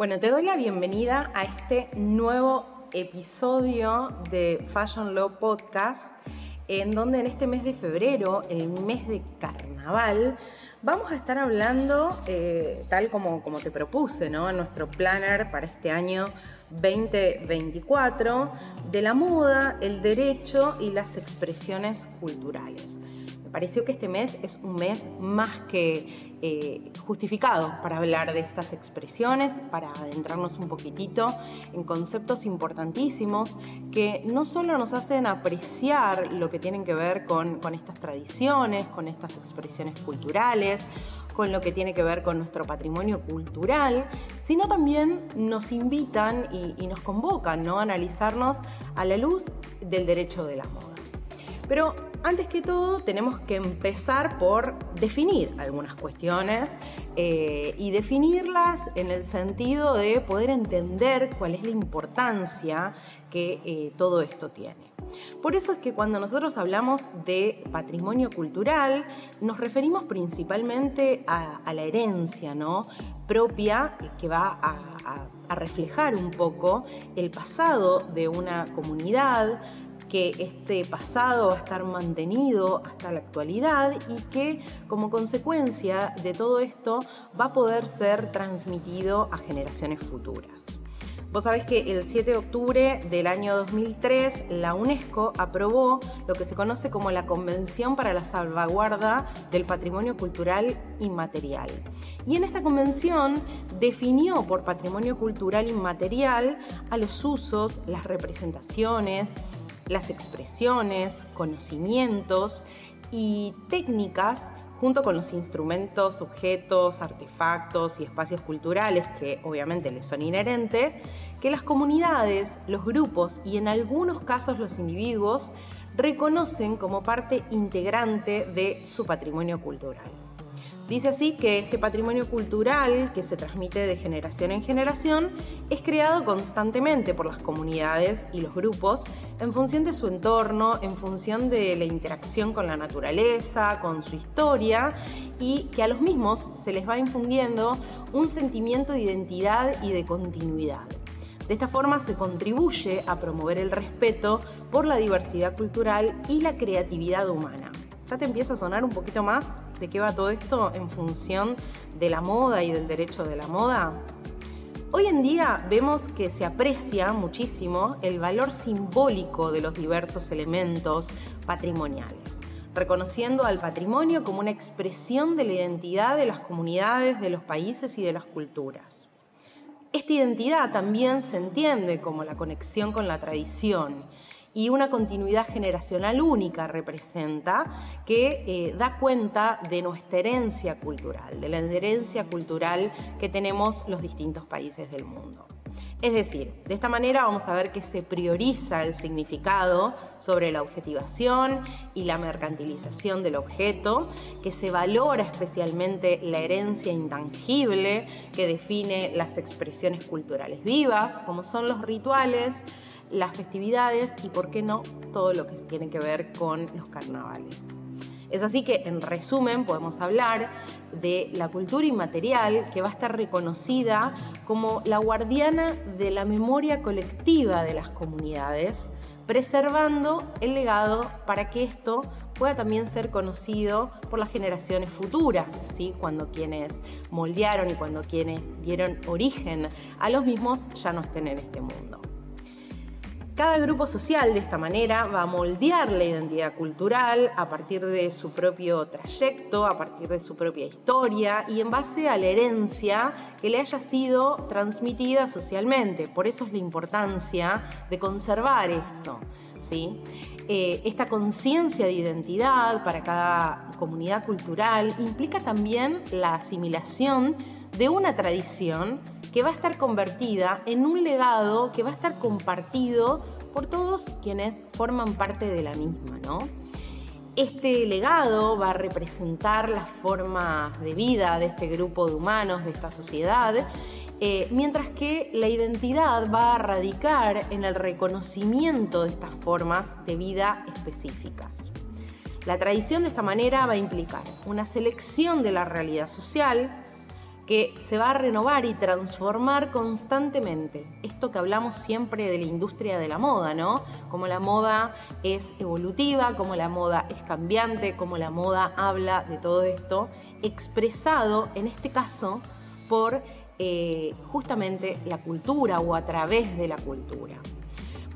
Bueno, te doy la bienvenida a este nuevo episodio de Fashion Law Podcast, en donde en este mes de febrero, el mes de carnaval, vamos a estar hablando, eh, tal como, como te propuse, ¿no? En nuestro planner para este año 2024, de la moda, el derecho y las expresiones culturales pareció que este mes es un mes más que eh, justificado para hablar de estas expresiones, para adentrarnos un poquitito en conceptos importantísimos que no solo nos hacen apreciar lo que tienen que ver con, estas tradiciones, con estas expresiones culturales, con lo que tiene que ver con nuestro patrimonio cultural, sino también nos invitan y, nos convocan a analizarnos a la luz del derecho de la moda. Pero antes que todo tenemos que empezar por definir algunas cuestiones eh, y definirlas en el sentido de poder entender cuál es la importancia que eh, todo esto tiene. Por eso es que cuando nosotros hablamos de patrimonio cultural, nos referimos principalmente a, la herencia ¿no? propia que va a reflejar un poco el pasado de una comunidad, que este pasado va a estar mantenido hasta la actualidad y que como consecuencia de todo esto va a poder ser transmitido a generaciones futuras. Vos sabés que el 7 de octubre del año 2003 la UNESCO aprobó lo que se conoce como la Convención para la Salvaguarda del Patrimonio Cultural Inmaterial. Y en esta convención definió por patrimonio cultural inmaterial a los usos, las representaciones, las expresiones, conocimientos y técnicas junto con los instrumentos, objetos, artefactos y espacios culturales que obviamente les son inherentes, que las comunidades, los grupos y en algunos casos los individuos reconocen como parte integrante de su patrimonio cultural. Dice así que este patrimonio cultural que se transmite de generación en generación es creado constantemente por las comunidades y los grupos en función de su entorno, en función de la interacción con la naturaleza, con su historia y que a los mismos se les va infundiendo un sentimiento de identidad y de continuidad. De esta forma se contribuye a promover el respeto por la diversidad cultural y la creatividad humana. ¿Ya te empieza a sonar un poquito más de qué va todo esto en función de la moda y del derecho de la moda? Hoy en día vemos que se aprecia muchísimo el valor simbólico de los diversos elementos patrimoniales, reconociendo al patrimonio como una expresión de la identidad de las comunidades, de los países y de las culturas. Esta identidad también se entiende como la conexión con la tradición y una continuidad generacional única representa que eh, da cuenta de nuestra herencia cultural, de la herencia cultural que tenemos los distintos países del mundo. Es decir, de esta manera vamos a ver que se prioriza el significado sobre la objetivación y la mercantilización del objeto, que se valora especialmente la herencia intangible que define las expresiones culturales vivas, como son los rituales, las festividades y, por qué no, todo lo que tiene que ver con los carnavales. Es así que, en resumen, podemos hablar de la cultura inmaterial que va a estar reconocida como la guardiana de la memoria colectiva de las comunidades, preservando el legado para que esto pueda también ser conocido por las generaciones futuras, ¿sí? cuando quienes moldearon y cuando quienes dieron origen a los mismos ya no estén en este mundo. Cada grupo social de esta manera va a moldear la identidad cultural a partir de su propio trayecto, a partir de su propia historia y en base a la herencia que le haya sido transmitida socialmente. Por eso es la importancia de conservar esto. ¿sí? Eh, esta conciencia de identidad para cada comunidad cultural implica también la asimilación de una tradición que va a estar convertida en un legado que va a estar compartido por todos quienes forman parte de la misma, ¿no? Este legado va a representar las formas de vida de este grupo de humanos, de esta sociedad, eh, mientras que la identidad va a radicar en el reconocimiento de estas formas de vida específicas. La tradición de esta manera va a implicar una selección de la realidad social, que se va a renovar y transformar constantemente. Esto que hablamos siempre de la industria de la moda, ¿no? Como la moda es evolutiva, como la moda es cambiante, como la moda habla de todo esto, expresado en este caso por eh, justamente la cultura o a través de la cultura.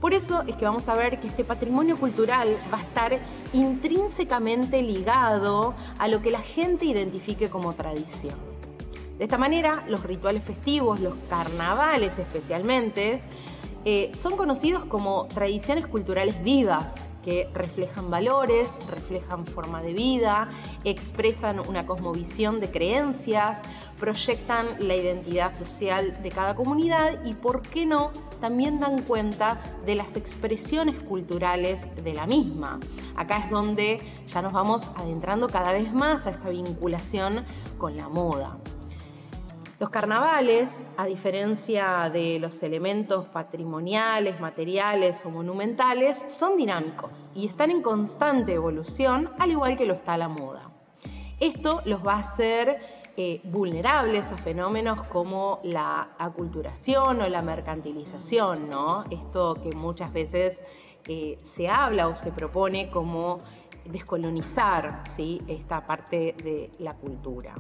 Por eso es que vamos a ver que este patrimonio cultural va a estar intrínsecamente ligado a lo que la gente identifique como tradición. De esta manera, los rituales festivos, los carnavales especialmente, eh, son conocidos como tradiciones culturales vivas, que reflejan valores, reflejan forma de vida, expresan una cosmovisión de creencias, proyectan la identidad social de cada comunidad y, por qué no, también dan cuenta de las expresiones culturales de la misma. Acá es donde ya nos vamos adentrando cada vez más a esta vinculación con la moda. Los carnavales, a diferencia de los elementos patrimoniales, materiales o monumentales, son dinámicos y están en constante evolución, al igual que lo está la moda. Esto los va a hacer eh, vulnerables a fenómenos como la aculturación o la mercantilización, ¿no? Esto que muchas veces eh, se habla o se propone como descolonizar ¿sí? esta parte de la cultura.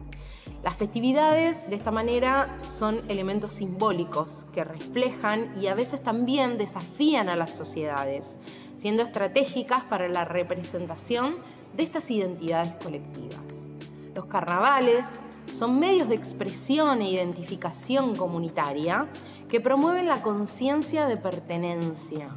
Las festividades de esta manera son elementos simbólicos que reflejan y a veces también desafían a las sociedades, siendo estratégicas para la representación de estas identidades colectivas. Los carnavales son medios de expresión e identificación comunitaria que promueven la conciencia de pertenencia.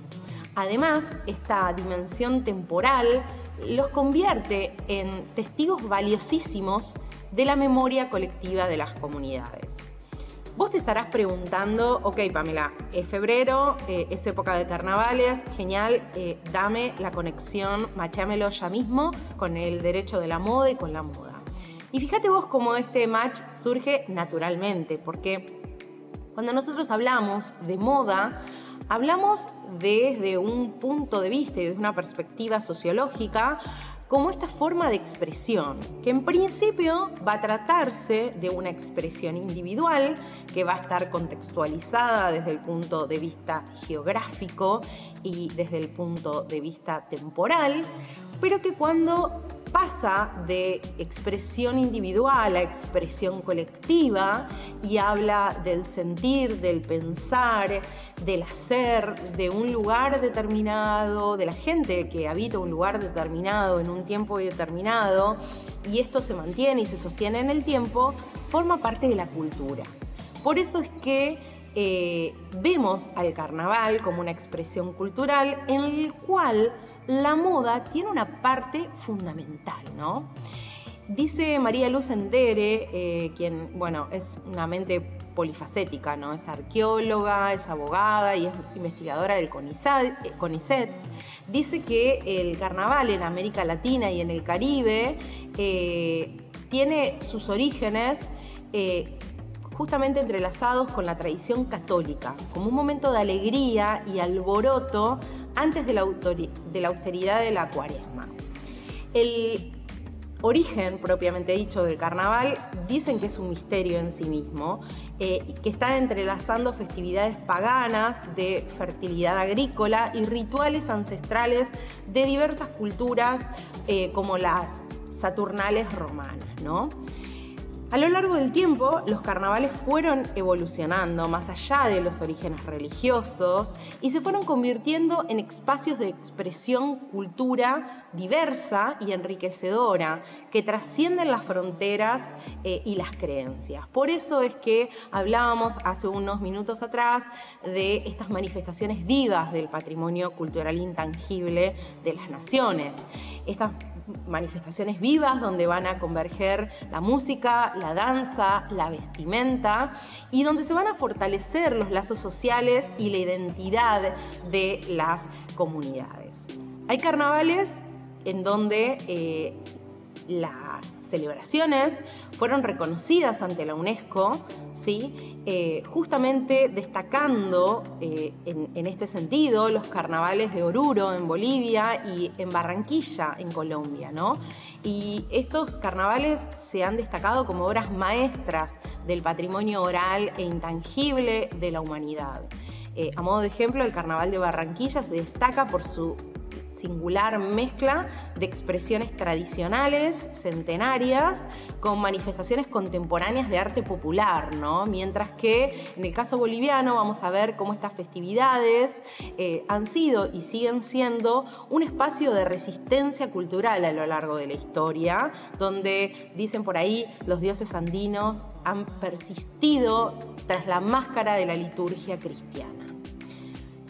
Además, esta dimensión temporal los convierte en testigos valiosísimos de la memoria colectiva de las comunidades. Vos te estarás preguntando, ok Pamela, es febrero, eh, es época de carnavales, genial, eh, dame la conexión, machámelo ya mismo con el derecho de la moda y con la moda. Y fíjate vos cómo este match surge naturalmente, porque cuando nosotros hablamos de moda, hablamos desde un punto de vista y desde una perspectiva sociológica como esta forma de expresión, que en principio va a tratarse de una expresión individual que va a estar contextualizada desde el punto de vista geográfico y desde el punto de vista temporal, pero que cuando pasa de expresión individual a expresión colectiva y habla del sentir, del pensar, del hacer, de un lugar determinado, de la gente que habita un lugar determinado en un tiempo determinado, y esto se mantiene y se sostiene en el tiempo, forma parte de la cultura. Por eso es que eh, vemos al carnaval como una expresión cultural en el cual la moda tiene una parte fundamental, ¿no? Dice María Luz Endere, eh, quien, bueno, es una mente polifacética, ¿no? Es arqueóloga, es abogada y es investigadora del CONICET. Dice que el carnaval en América Latina y en el Caribe eh, tiene sus orígenes eh, justamente entrelazados con la tradición católica, como un momento de alegría y alboroto antes de la, austeridad de la cuaresma. El origen propiamente dicho del carnaval dicen que es un misterio en sí mismo, eh, que está entrelazando festividades paganas de fertilidad agrícola y rituales ancestrales de diversas culturas eh, como las saturnales romanas, ¿no? A lo largo del tiempo, los carnavales fueron evolucionando más allá de los orígenes religiosos y se fueron convirtiendo en espacios de expresión cultura diversa y enriquecedora que trascienden las fronteras eh, y las creencias. Por eso es que hablábamos hace unos minutos atrás de estas manifestaciones vivas del patrimonio cultural intangible de las naciones. Estas manifestaciones vivas donde van a converger la música, la danza, la vestimenta y donde se van a fortalecer los lazos sociales y la identidad de las comunidades. Hay carnavales en donde eh, las celebraciones fueron reconocidas ante la UNESCO, ¿sí? Eh, justamente destacando eh, en, este sentido los carnavales de Oruro en Bolivia y en Barranquilla en Colombia. ¿no? Y estos carnavales se han destacado como obras maestras del patrimonio oral e intangible de la humanidad. Eh, a modo de ejemplo, el Carnaval de Barranquilla se destaca por su singular mezcla de expresiones tradicionales, centenarias, con manifestaciones contemporáneas de arte popular, ¿no? Mientras que en el caso boliviano vamos a ver cómo estas festividades eh, han sido y siguen siendo un espacio de resistencia cultural a lo largo de la historia, donde dicen por ahí los dioses andinos han persistido tras la máscara de la liturgia cristiana.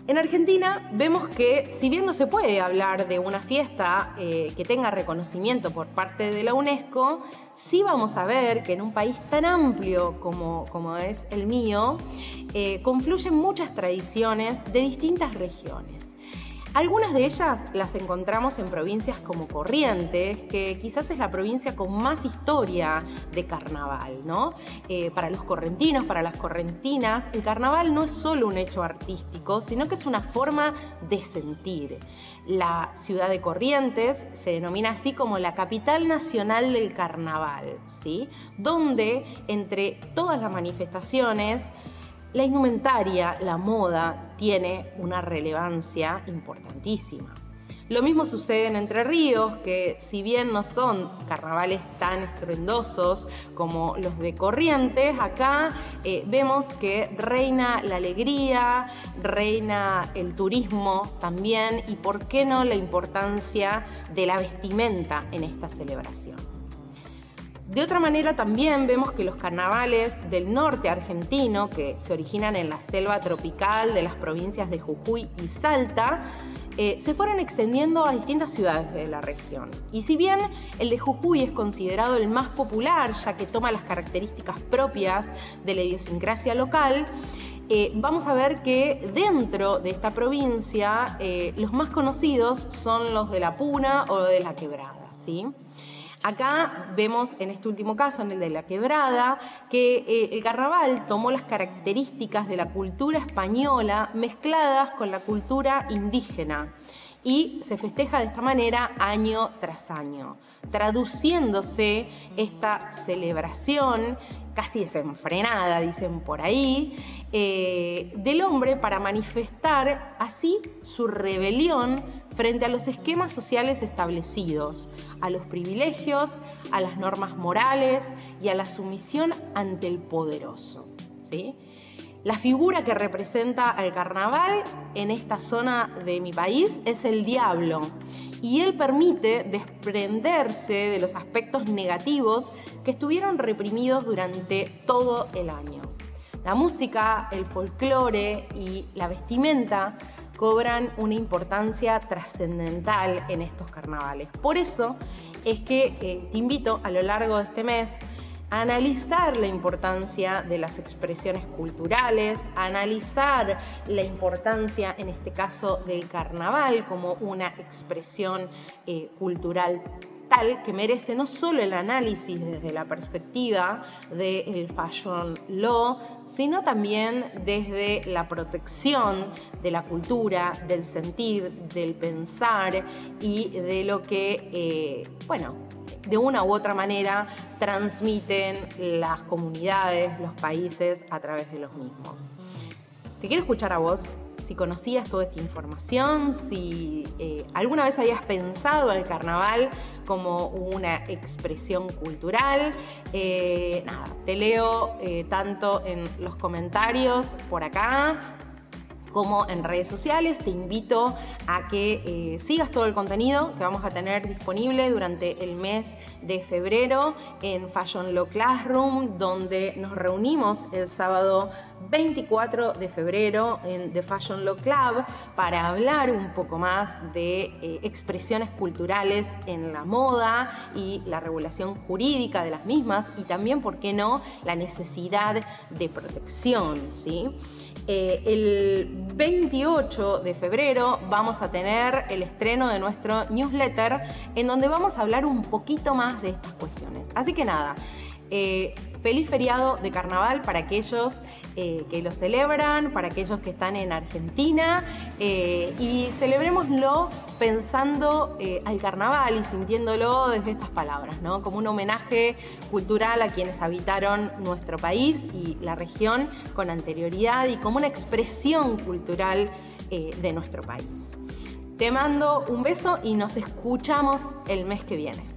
En Argentina vemos que si bien no se puede hablar de una fiesta eh, que tenga reconocimiento por parte de la UNESCO, sí vamos a ver que en un país tan amplio como, como es el mío, eh, confluyen muchas tradiciones de distintas regiones. Algunas de ellas las encontramos en provincias como Corrientes, que quizás es la provincia con más historia de carnaval, ¿no? Eh, para los correntinos, para las correntinas, el carnaval no es solo un hecho artístico, sino que es una forma de sentir. La ciudad de Corrientes se denomina así como la capital nacional del carnaval, ¿sí? Donde entre todas las manifestaciones la indumentaria, la moda, tiene una relevancia importantísima. Lo mismo sucede en Entre Ríos, que si bien no son carnavales tan estruendosos como los de Corrientes, acá eh, vemos que reina la alegría, reina el turismo también y por qué no la importancia de la vestimenta en esta celebración. De otra manera también vemos que los carnavales del norte argentino, que se originan en la selva tropical de las provincias de Jujuy y Salta, eh, se fueron extendiendo a distintas ciudades de la región. Y si bien el de Jujuy es considerado el más popular, ya que toma las características propias de la idiosincrasia local, eh, vamos a ver que dentro de esta provincia eh, los más conocidos son los de la Puna o de la Quebrada. ¿sí? Acá vemos en este último caso, en el de la quebrada, que eh, el carnaval tomó las características de la cultura española mezcladas con la cultura indígena y se festeja de esta manera año tras año, traduciéndose esta celebración casi desenfrenada, dicen por ahí, eh, del hombre para manifestar así su rebelión frente a los esquemas sociales establecidos, a los privilegios, a las normas morales y a la sumisión ante el poderoso. ¿sí? La figura que representa al carnaval en esta zona de mi país es el diablo y él permite desprenderse de los aspectos negativos que estuvieron reprimidos durante todo el año. La música, el folclore y la vestimenta cobran una importancia trascendental en estos carnavales. Por eso es que eh, te invito a lo largo de este mes a analizar la importancia de las expresiones culturales, a analizar la importancia, en este caso, del carnaval como una expresión eh, cultural que merece no solo el análisis desde la perspectiva del fashion law, sino también desde la protección de la cultura, del sentir, del pensar y de lo que, eh, bueno, de una u otra manera transmiten las comunidades, los países a través de los mismos. Te quiero escuchar a vos si conocías toda esta información, si eh, alguna vez habías pensado el carnaval como una expresión cultural. Eh, nada, te leo eh, tanto en los comentarios por acá como en redes sociales. Te invito a que sigas todo el contenido que vamos a tener disponible durante el mes de febrero en Fashion Law Classroom, donde nos reunimos el sábado 24 de febrero en The Fashion Law Club para hablar un poco más de eh, expresiones culturales en la moda y la regulación jurídica de las mismas y también, ¿por qué no?, la necesidad de protección, ¿sí? Eh, el 28 de febrero vamos a tener el estreno de nuestro newsletter en donde vamos a hablar un poquito más de estas cuestiones. Así que nada, eh, feliz feriado de carnaval para aquellos eh, que lo celebran, para aquellos que están en Argentina eh, y celebrémoslo pensando al carnaval y sintiéndolo desde estas palabras, ¿no? como un homenaje cultural a quienes habitaron nuestro país y la región con anterioridad y como una expresión cultural de nuestro país. Te mando un beso y nos escuchamos el mes que viene.